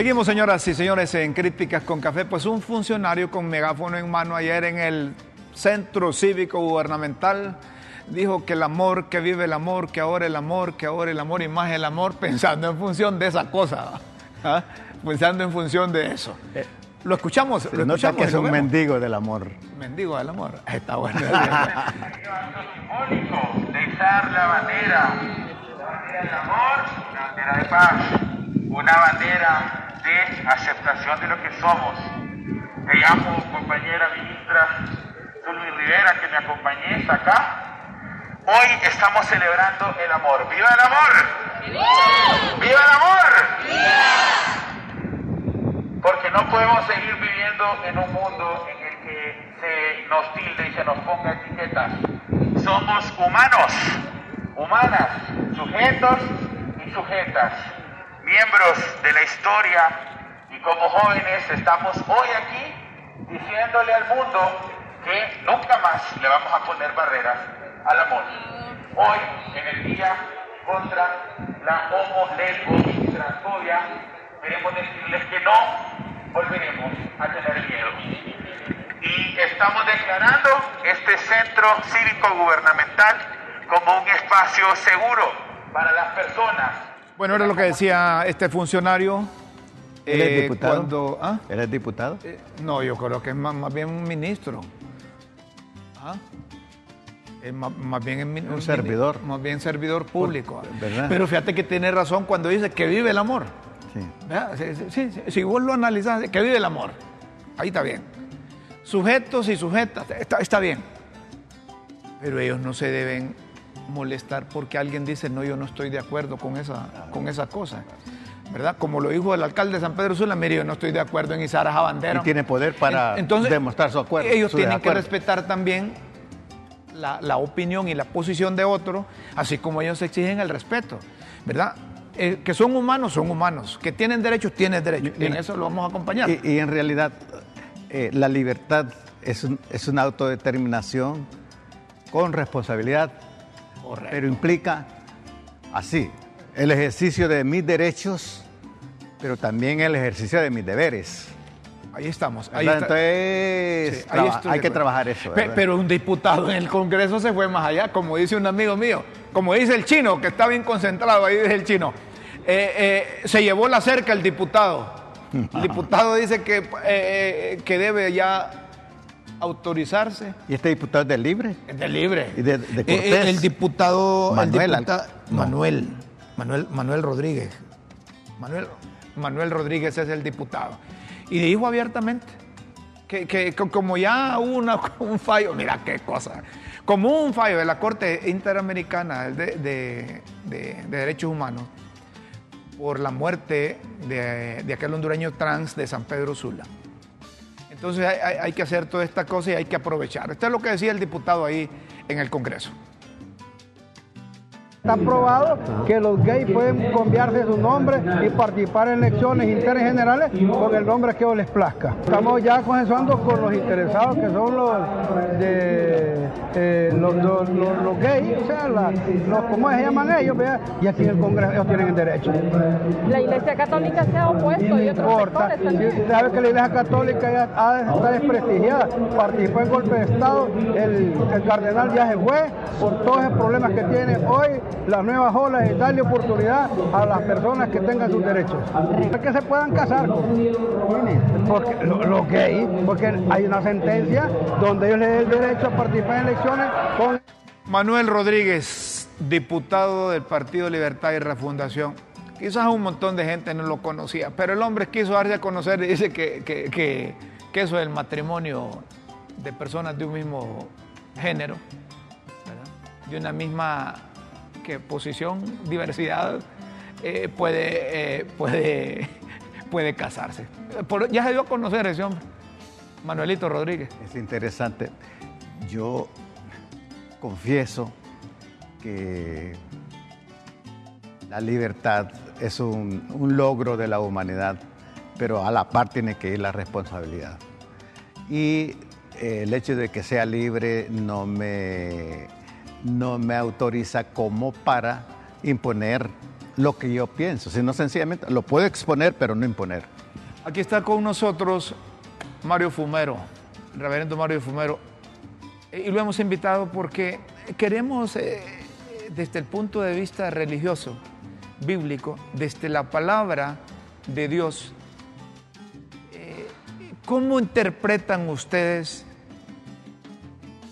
Seguimos, señoras y señores, en Críticas con Café. Pues un funcionario con megáfono en mano ayer en el Centro Cívico Gubernamental dijo que el amor, que vive el amor, que ahora el amor, que ahora el amor y más el amor, (laughs) pensando en función de esa cosa, ¿ah? pensando en función de eso. Lo escuchamos, Se lo nota escuchamos que es un vemos. mendigo del amor. Mendigo del amor. (laughs) Está bueno. simbólico de izar la bandera, la bandera del amor, una bandera de paz, una bandera de aceptación de lo que somos. Te llamo, compañera ministra Zulmi Rivera, que me acompañes acá. Hoy estamos celebrando el amor. ¡Viva el amor! ¡Viva el amor! Porque no podemos seguir viviendo en un mundo en el que se nos tilde y se nos ponga etiquetas. Somos humanos, humanas, sujetos y sujetas, miembros de la historia y como jóvenes estamos hoy aquí diciéndole al mundo que nunca más le vamos a poner barreras al amor. Hoy, en el día contra la homo, lesbo y transfobia, queremos decirles que no volveremos a tener miedo. y estamos declarando este centro cívico gubernamental como un espacio seguro para las personas. Bueno, era lo que decía este funcionario. ¿Él es eh, diputado? Cuando, ¿ah? ¿Él es diputado? Eh, no, yo creo que es más, más bien un ministro. ¿Ah? Es más, más bien Un servidor. Más bien servidor público. ¿verdad? Pero fíjate que tiene razón cuando dice que vive el amor. Sí. Sí, sí, sí, sí. Si vos lo analizás, que vive el amor. Ahí está bien. Sujetos y sujetas, está, está bien. Pero ellos no se deben molestar porque alguien dice, no, yo no estoy de acuerdo con esa, con esa cosa. ¿Verdad? Como lo dijo el alcalde de San Pedro Sula, mire, yo no estoy de acuerdo en izar a Jabandero. Y tiene poder para En- entonces, demostrar su acuerdo. Ellos su tienen que respetar también la, la opinión y la posición de otro, así como ellos exigen el respeto, ¿verdad? Eh, que son humanos, son humanos. Que tienen derechos, tienen derechos. Y en eso lo vamos a acompañar. Y, y en realidad, eh, la libertad es, un- es una autodeterminación con responsabilidad, Correcto. pero implica así, el ejercicio de mis derechos, pero también el ejercicio de mis deberes. Ahí estamos. Entonces, Sí, ahí hay que trabajar eso. Pero un diputado en el Congreso se fue más allá, como dice un amigo mío, como dice el chino, que está bien concentrado, ahí dice el chino. Eh, eh, se llevó la cerca el diputado. El diputado dice que, eh, que debe ya autorizarse. ¿Y este diputado es del libre? Es de libre. ¿Y de- de Eh, Cortés? el diputado Manuel, el diputa- no. Manuel, Manuel, Manuel Rodríguez. Manuel, Manuel Rodríguez es el diputado. Y dijo abiertamente que, que- que como ya hubo una- (laughs) un fallo, mira qué cosa, como un fallo de la Corte Interamericana de, de- de- de Derechos Humanos por la muerte de, de aquel hondureño trans de San Pedro Sula. Entonces hay, hay- que hacer toda esta cosa y hay que aprovechar. Esto es lo que decía el diputado ahí en el Congreso. Está probado que los gays pueden cambiarse su nombre y participar en elecciones internas y generales con el nombre que les plazca. Estamos ya consensuando con los interesados que son los de eh, los, los- los- los gays, o sea, la- los, ¿cómo se llaman ellos? vea? Y aquí en el Congreso ellos tienen el derecho. La Iglesia Católica se ha opuesto y No otros importa. sectores Si también. usted sabe que la Iglesia Católica ya estar desprestigiada, participó en golpe de Estado, el, el cardenal ya se fue por todos esos problemas que tiene hoy. Las nuevas olas es darle oportunidad a las personas que tengan sus derechos. Que se puedan casar porque, lo, lo gay, porque hay una sentencia donde ellos les den el derecho a participar en elecciones con Manuel Rodríguez, diputado del Partido Libertad y Refundación. Quizás un montón de gente no lo conocía, pero el hombre quiso darse a conocer y dice que, que- que- eso del matrimonio de personas de un mismo género, de una misma que posición, diversidad, eh, puede, eh, puede, (laughs) puede casarse. Ya se dio a conocer ese hombre, Manuelito Rodríguez. Es interesante. Yo confieso que la libertad es un, un logro de la humanidad, pero a la par tiene que ir la responsabilidad. Y eh, el hecho de que sea libre no me, no me autoriza como para imponer lo que yo pienso, sino sencillamente lo puedo exponer, pero no imponer. Aquí está con nosotros Mario Fumero, reverendo Mario Fumero, y lo hemos invitado porque queremos, eh, desde el punto de vista religioso, bíblico, desde la palabra de Dios, eh, ¿cómo interpretan ustedes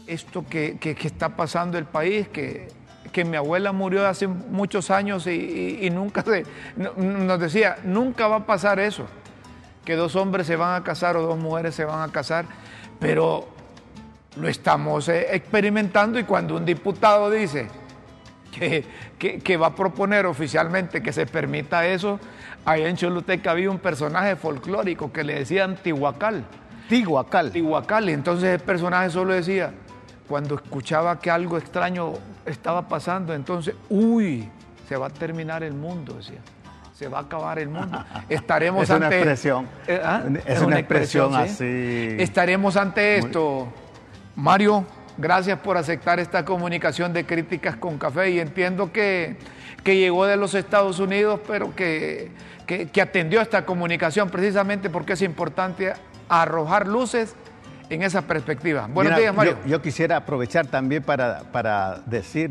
esto que, que- que está pasando el país? Que, que mi abuela murió hace muchos años y, y- y nunca se, no- nos decía, nunca va a pasar eso que dos hombres se van a casar o dos mujeres se van a casar, pero lo estamos eh, experimentando y cuando un diputado dice que, que- que va a proponer oficialmente que se permita eso, ahí en Choluteca había un personaje folclórico que le decían Tihuacal. Tihuacal, y entonces el personaje solo decía, cuando escuchaba que algo extraño estaba pasando, entonces, uy, se va a terminar el mundo, decía. Se va a acabar el mundo. (laughs) Estaremos Es una expresión. Eh, ¿ah? Es una expresión ¿sí? así. Estaremos ante esto. Mario, gracias por aceptar esta comunicación de críticas con café y entiendo que, que llegó de los Estados Unidos, pero que, que- que atendió esta comunicación precisamente porque es importante arrojar luces en esa perspectiva. Buenos Mira, días, Mario. Yo, yo quisiera aprovechar también para, para decir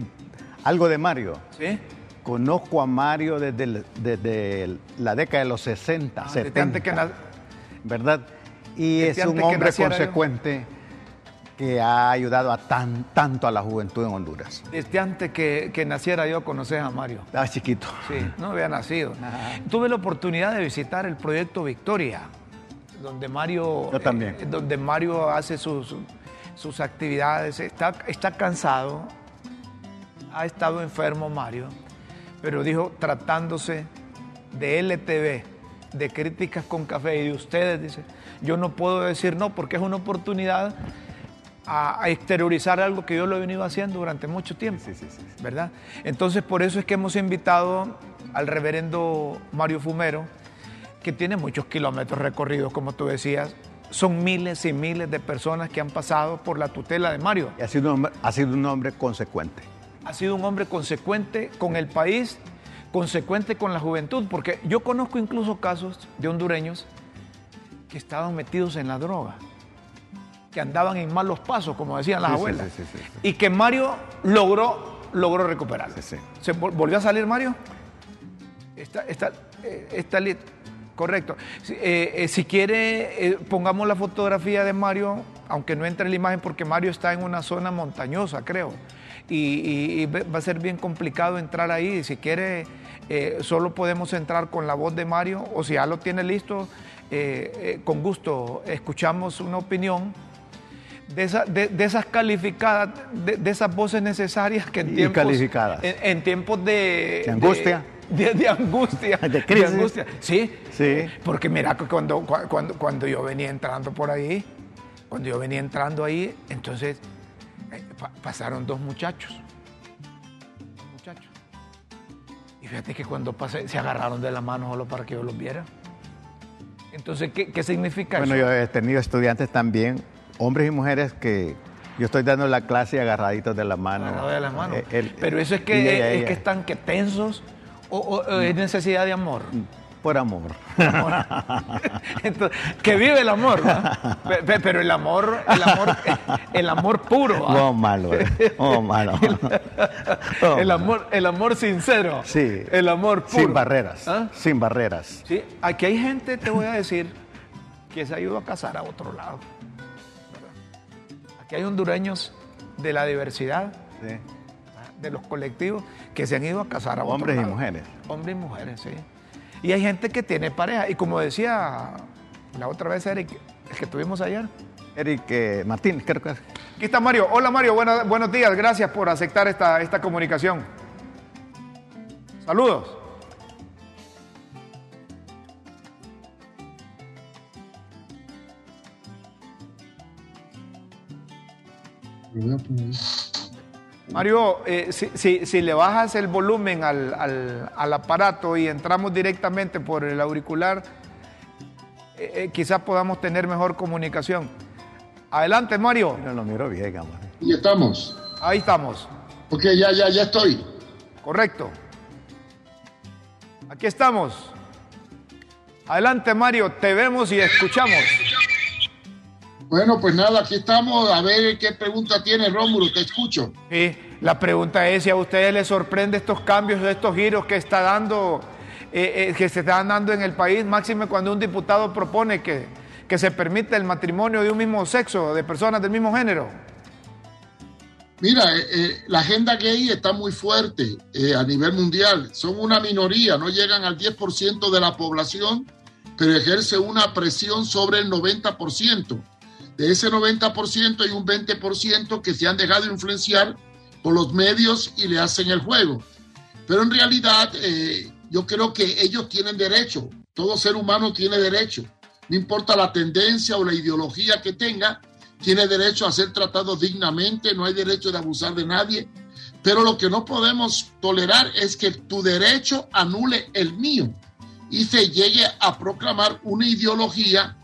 algo de Mario. ¿Sí? Conozco a Mario desde, el- desde la década de los 60, Ah, desde 70, antes que na- ¿verdad? Y desde es un que hombre yo. consecuente que ha ayudado a tan, tanto a la juventud en Honduras. Desde antes que, que naciera yo conoces a Mario. Estaba chiquito. Sí, no había nacido. Tuve la oportunidad de visitar el proyecto Victoria, donde Mario, Yo también. eh, donde Mario hace sus, sus actividades. Está, está cansado, ha estado enfermo Mario, pero dijo, tratándose de LTV, de críticas con café y de ustedes, dice, yo no puedo decir no porque es una oportunidad a, exteriorizar algo que yo lo he venido haciendo durante mucho tiempo. Sí, sí, sí, sí. ¿verdad? Entonces, por eso es que hemos invitado al reverendo Mario Fumero, que tiene muchos kilómetros recorridos, como tú decías. Son miles y miles de personas que han pasado por la tutela de Mario. Y ha sido, un hombre, ha sido un hombre consecuente. Ha sido un hombre consecuente con el país, consecuente con la juventud, porque yo conozco incluso casos de hondureños que estaban metidos en la droga, que andaban en malos pasos, como decían las Sí, abuelas, sí, sí, y que Mario logró, logró recuperar. Sí, sí. ¿Se vol- volvió a salir Mario? Está, está, eh, está Correcto. Si, eh, eh, si quiere, eh, pongamos la fotografía de Mario, aunque no entre la imagen, porque Mario está en una zona montañosa, creo. Y, y- y ve- va a ser bien complicado entrar ahí. Si quiere, solo podemos entrar con la voz de Mario, o si ya lo tiene listo, con gusto escuchamos una opinión de, esa- de- de esas calificadas, de, de esas voces necesarias que en Y tiempos, calificadas. En, en tiempos de, De angustia. De, de angustia, (laughs) De crisis. angustia. Sí, Sí. porque mira cuando, cua- cuando, cuando yo venía entrando por ahí, cuando yo venía entrando ahí, entonces eh, pa- pasaron dos muchachos, dos muchachos. Y fíjate que cuando pasé, se agarraron de la mano solo para que yo los viera. Entonces, ¿qué, qué significa Bueno, eso? yo he tenido estudiantes también, hombres y mujeres, que yo estoy dando la clase agarraditos de la mano. Agarrado de las manos. Eh, Pero eso es que, ella, es que están que tensos o, es necesidad de amor. Por amor. (laughs) Entonces, que vive el amor, pero el amor, el amor, el amor puro. No malo, eh. no malo. (laughs) El malo. amor, el amor sincero, Sí. el amor puro, Sin barreras. ¿Ah? Sin barreras. Sí, aquí hay gente, te voy a decir, que se ha ido a casar a otro lado. Aquí hay hondureños de la diversidad, Sí. De los colectivos, que se han ido a casar a otro Hombres y mujeres. Hombres y mujeres, sí. Y hay gente que tiene pareja. Y como decía la otra vez Eric, el que tuvimos ayer. Eric eh, Martín, creo que es. Aquí está Mario. Hola Mario, buena- buenos días. Gracias por aceptar esta, esta comunicación. Saludos. Mario, eh, si, si- si le bajas el volumen al, al- al aparato y entramos directamente por el auricular, eh, eh, quizás podamos tener mejor comunicación. Adelante, Mario. No lo miro bien, amor. Y estamos. Ahí estamos. Ok, ya, ya, ya estoy. Correcto. Aquí estamos. Adelante, Mario. Te vemos y escuchamos. Bueno, pues nada, aquí estamos. A ver qué pregunta tiene Rómulo, te escucho. Sí, la pregunta es si a ustedes les sorprende estos cambios, estos giros que está dando, eh, eh, que se están dando en el país, máxime cuando un diputado propone que, que se permita el matrimonio de un mismo sexo, de personas del mismo género. Mira, eh, la agenda gay está muy fuerte a nivel mundial. Son una minoría, no llegan al 10% de la población, pero ejerce una presión sobre el 90%. De ese 90% hay un 20% que se han dejado influenciar por los medios y le hacen el juego. Pero en realidad eh, yo creo que ellos tienen derecho, todo ser humano tiene derecho, no importa la tendencia o la ideología que tenga, tiene derecho a ser tratado dignamente, no hay derecho de abusar de nadie, pero lo que no podemos tolerar es que tu derecho anule el mío y se llegue a proclamar una ideología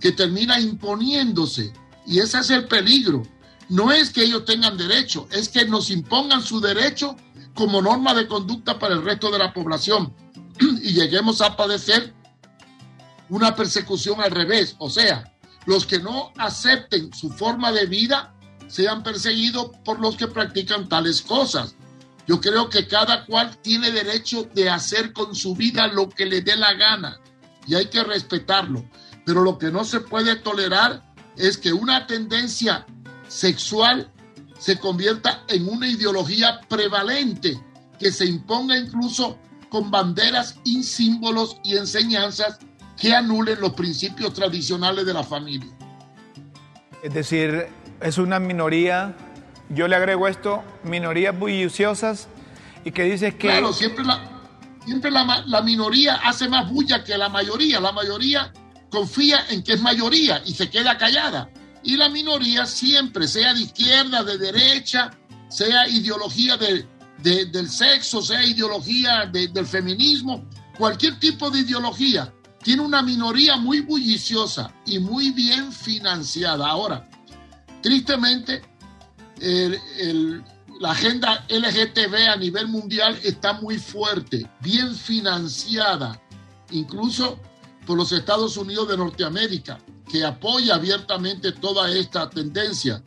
que termina imponiéndose. Y ese es el peligro. No es que ellos tengan derecho, es que nos impongan su derecho como norma de conducta para el resto de la población (clears throat) y lleguemos a padecer una persecución al revés. O sea, los que no acepten su forma de vida sean perseguidos por los que practican tales cosas. Yo creo que cada cual tiene derecho de hacer con su vida lo que le dé la gana y hay que respetarlo. Pero lo que no se puede tolerar es que una tendencia sexual se convierta en una ideología prevalente que se imponga incluso con banderas y símbolos y enseñanzas que anulen los principios tradicionales de la familia. Es decir, es una minoría, yo le agrego esto, minorías bulliciosas y que dices que... Claro, siempre la, siempre la, la minoría hace más bulla que la mayoría. La mayoría confía en que es mayoría y se queda callada. Y la minoría siempre, sea de izquierda, de derecha, sea ideología de, del sexo, sea ideología del feminismo, cualquier tipo de ideología, tiene una minoría muy bulliciosa y muy bien financiada. Ahora, tristemente, la agenda LGTB a nivel mundial está muy fuerte, bien financiada, incluso por los Estados Unidos de Norteamérica, que apoya abiertamente toda esta tendencia.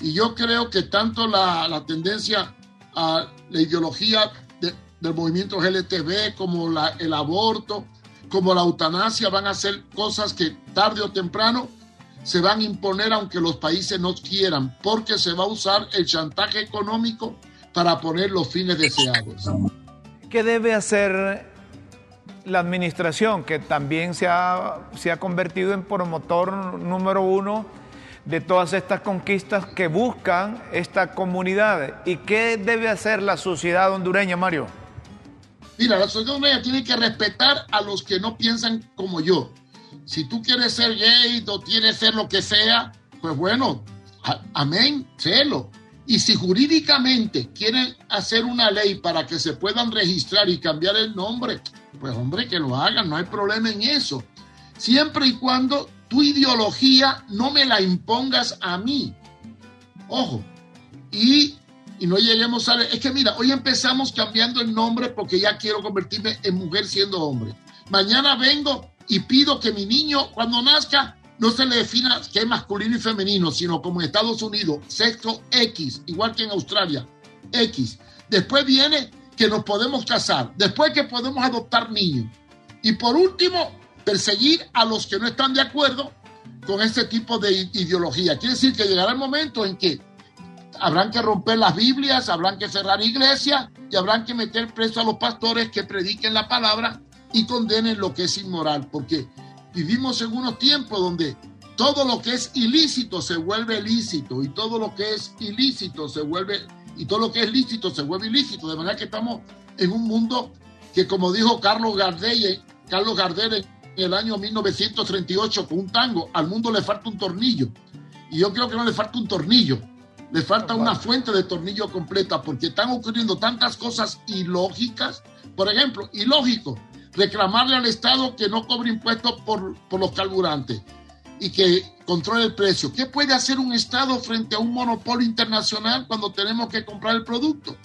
Y yo creo que tanto la, la tendencia a la ideología del movimiento LGTB como la, el aborto, como la eutanasia van a ser cosas que tarde o temprano se van a imponer aunque los países no quieran, porque se va a usar el chantaje económico para poner los fines deseados. ¿Qué debe hacer la administración, que también se ha, se ha convertido en promotor número uno de todas estas conquistas que buscan esta comunidad? ¿Y qué debe hacer la sociedad hondureña, Mario? Mira, la sociedad hondureña tiene que respetar a los que no piensan como yo. Si tú quieres ser gay o quieres ser lo que sea, pues bueno, amén, sélo. Y si jurídicamente quieren hacer una ley para que se puedan registrar y cambiar el nombre, pues hombre, que lo hagan, no hay problema en eso. Siempre y cuando tu ideología no me la impongas a mí. Ojo. Y, y no lleguemos a... Es que mira, hoy empezamos cambiando el nombre porque ya quiero convertirme en mujer siendo hombre. Mañana vengo y pido que mi niño cuando nazca no se le defina que es masculino y femenino, sino como en Estados Unidos, sexo X, igual que en Australia, X. Después viene que nos podemos casar, después que podemos adoptar niños. Y por último, perseguir a los que no están de acuerdo con este tipo de ideología. Quiere decir que llegará el momento en que habrán que romper las Biblias, habrán que cerrar iglesias y habrán que meter preso a los pastores que prediquen la palabra y condenen lo que es inmoral, porque vivimos en unos tiempos donde todo lo que es ilícito se vuelve lícito y todo lo que es ilícito se vuelve y todo lo que es lícito se vuelve ilícito, de manera que estamos en un mundo que como dijo Carlos Gardel, Carlos Gardel en el año 1938 con un tango, al mundo le falta un tornillo. Y yo creo que no le falta un tornillo, le falta una fuente de tornillo completa porque están ocurriendo tantas cosas ilógicas. Por ejemplo, ilógico, reclamarle al Estado que no cobre impuestos por, por los carburantes y que controle el precio. ¿Qué puede hacer un Estado frente a un monopolio internacional cuando tenemos que comprar el producto?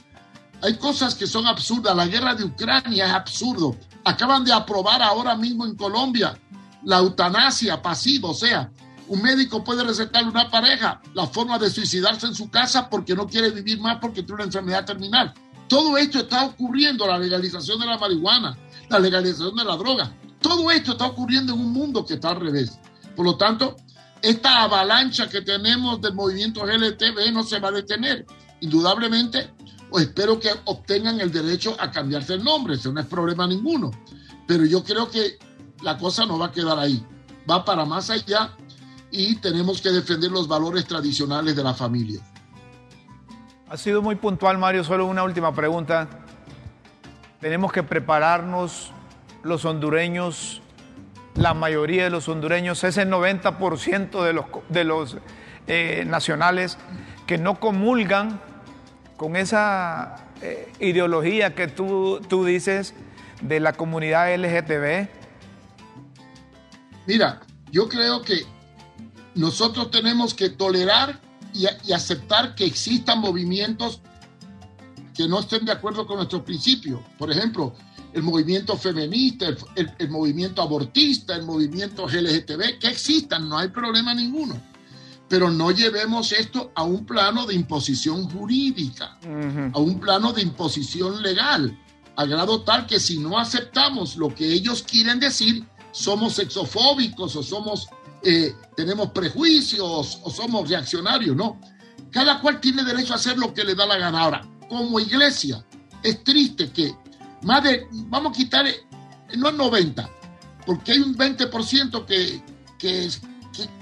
Hay cosas que son absurdas. La guerra de Ucrania es absurdo. Acaban de aprobar ahora mismo en Colombia la eutanasia pasiva, o sea, un médico puede recetar a una pareja la forma de suicidarse en su casa porque no quiere vivir más porque tiene una enfermedad terminal. Todo esto está ocurriendo, la legalización de la marihuana, la legalización de la droga. Todo esto está ocurriendo en un mundo que está al revés. Por lo tanto, esta avalancha que tenemos del movimiento LTV no se va a detener. Indudablemente, o espero que obtengan el derecho a cambiarse el nombre, eso no es problema ninguno. Pero yo creo que la cosa no va a quedar ahí, va para más allá y tenemos que defender los valores tradicionales de la familia. Ha sido muy puntual, Mario. Solo una última pregunta. Tenemos que prepararnos los hondureños, la mayoría de los hondureños, ese 90% de los, de los eh, nacionales que no comulgan con esa eh, ideología que tú, tú dices de la comunidad LGTB? Mira, yo creo que nosotros tenemos que tolerar y, aceptar que existan movimientos que no estén de acuerdo con nuestros principios. Por ejemplo, el movimiento feminista, el, el- el movimiento abortista, el movimiento LGTB, que existan, no hay problema ninguno. Pero no llevemos esto a un plano de imposición jurídica, a un plano de imposición legal, a grado tal que si no aceptamos lo que ellos quieren decir, somos sexofóbicos o somos, eh, tenemos prejuicios o somos reaccionarios, ¿no? Cada cual tiene derecho a hacer lo que le da la gana. Ahora, como iglesia, es triste que más de, vamos a quitar, no el 90, porque hay un 20% que, que, es-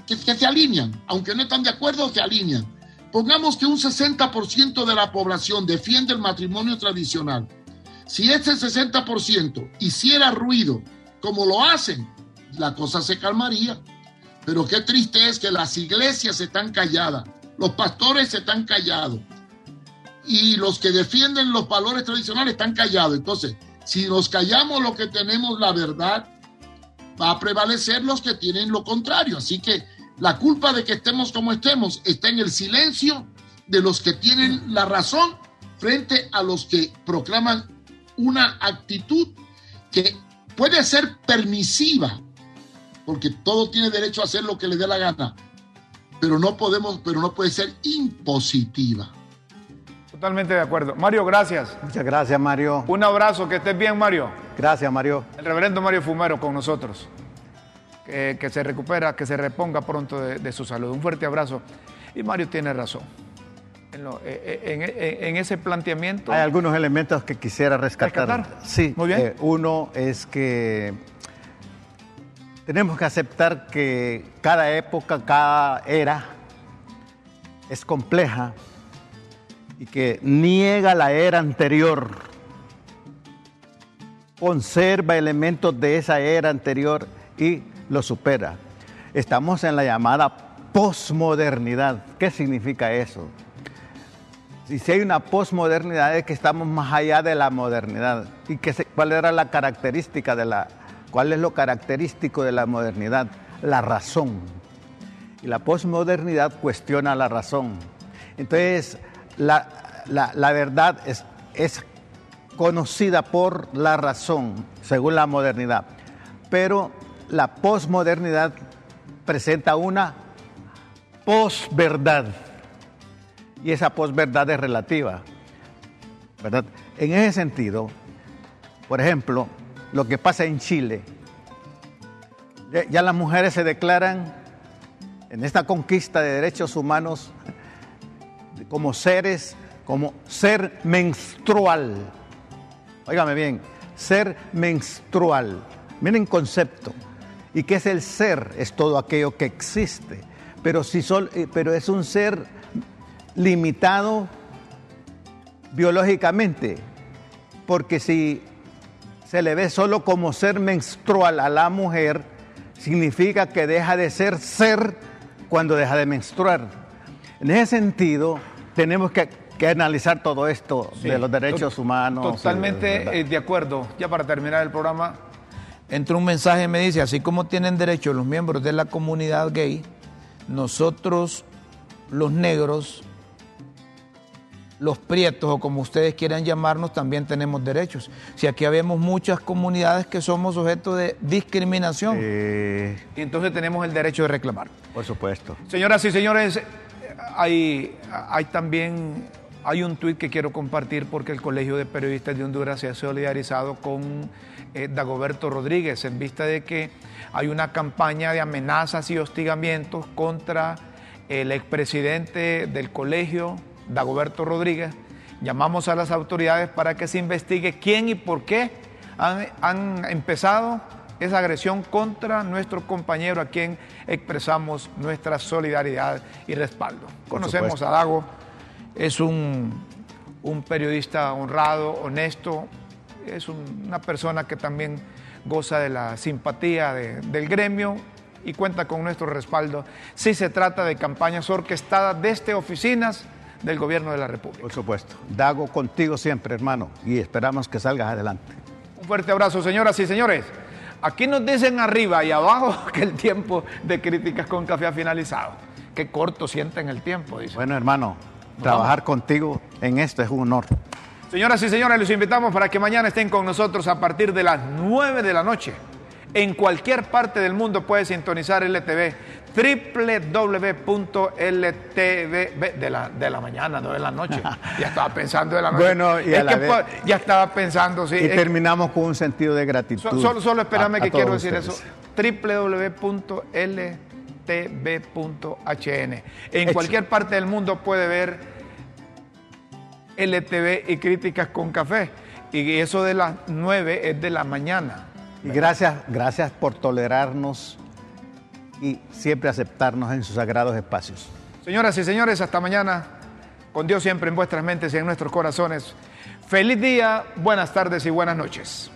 que, se alinean, aunque no están de acuerdo, se alinean. Pongamos que un 60% de la población defiende el matrimonio tradicional. Si ese 60% hiciera ruido como lo hacen, la cosa se calmaría. Pero qué triste es que las iglesias están calladas, los pastores están callados y los que defienden los valores tradicionales están callados. Entonces, si nos callamos lo que tenemos la verdad, va a prevalecer los que tienen lo contrario. Así que la culpa de que estemos como estemos está en el silencio de los que tienen la razón frente a los que proclaman una actitud que puede ser permisiva, porque todo tiene derecho a hacer lo que le dé la gana, pero no podemos, pero no puede ser impositiva. Totalmente de acuerdo. Mario, gracias. Muchas gracias, Mario. Un abrazo, que estés bien, Mario. Gracias, Mario. El reverendo Mario Fumero con nosotros. Que, que se recupera, que se reponga pronto de, de su salud. Un fuerte abrazo. Y Mario tiene razón. En, lo- eh, eh, en- en- en ese planteamiento. Hay algunos elementos que quisiera rescatar. ¿Rescatar? Sí, Muy bien. eh, uno es que tenemos que aceptar que cada época, cada era es compleja y que niega la era anterior, conserva elementos de esa era anterior y lo supera. Estamos en la llamada posmodernidad. ¿Qué significa eso? Si hay una posmodernidad es que estamos más allá de la modernidad. ¿Y qué se- cuál era la característica de la, cuál es lo característico de la modernidad? La razón. Y la posmodernidad cuestiona la razón. Entonces, la, la- verdad es, es conocida por la razón, según la modernidad. Pero la posmodernidad presenta una posverdad y esa posverdad es relativa. ¿verdad? En ese sentido, por ejemplo, lo que pasa en Chile, ya las mujeres se declaran en esta conquista de derechos humanos como seres, como ser menstrual. Óigame bien, ser menstrual. Miren concepto. ¿Y qué es el ser? Es todo aquello que existe. Pero, si sol- eh, pero es un ser limitado biológicamente, porque si se le ve solo como ser menstrual a la mujer, significa que deja de ser ser cuando deja de menstruar. En ese sentido, tenemos que, que analizar todo esto Sí, de los derechos to- humanos. de- Totalmente eh, de acuerdo. Ya para terminar el programa, entró un mensaje y me dice, así como tienen derecho los miembros de la comunidad gay, nosotros los negros, los prietos o como ustedes quieran llamarnos, también tenemos derechos. Si aquí habemos muchas comunidades que somos objeto de discriminación, Eh, entonces tenemos el derecho de reclamar. por supuesto. Señoras y señores, hay, hay también hay un tuit que quiero compartir porque el Colegio de Periodistas de Honduras se ha solidarizado con eh, Dagoberto Rodríguez en vista de que hay una campaña de amenazas y hostigamientos contra el expresidente del colegio, Dagoberto Rodríguez. Llamamos a las autoridades para que se investigue quién y por qué han, han empezado esa agresión contra nuestro compañero a quien expresamos nuestra solidaridad y respaldo. Conocemos a Dago, es un, un periodista honrado, honesto, es un- una persona que también goza de la simpatía de- del gremio y cuenta con nuestro respaldo si se trata de campañas orquestadas desde oficinas del gobierno de la República. Por supuesto. Dago contigo siempre, hermano, y esperamos que salgas adelante. Un fuerte abrazo, señoras y señores. Aquí nos dicen arriba y abajo (laughs) que el tiempo de críticas con café ha finalizado. Qué corto sienten el tiempo, dice. Bueno, hermano, trabajar contigo en esto es un honor. Señoras y señores, los invitamos para que mañana estén con nosotros a partir de las 9 de la noche. En cualquier parte del mundo puede sintonizar LTV www.ltv de la, de la mañana, no de la noche. (laughs) Ya estaba pensando de la noche. Bueno, y a Es la que vez- po- ya estaba pensando, sí. Y terminamos con un sentido de gratitud. so- solo, solo espérame a- a que quiero decir ustedes. eso. www.ltv.hn. En Hecho. cualquier parte del mundo puede ver LTV y críticas con café. Y eso de las 9 es de la mañana. Y gracias, gracias por tolerarnos y siempre aceptarnos en sus sagrados espacios. Señoras y señores, hasta mañana. Con Dios siempre en vuestras mentes y en nuestros corazones. Feliz día, buenas tardes y buenas noches.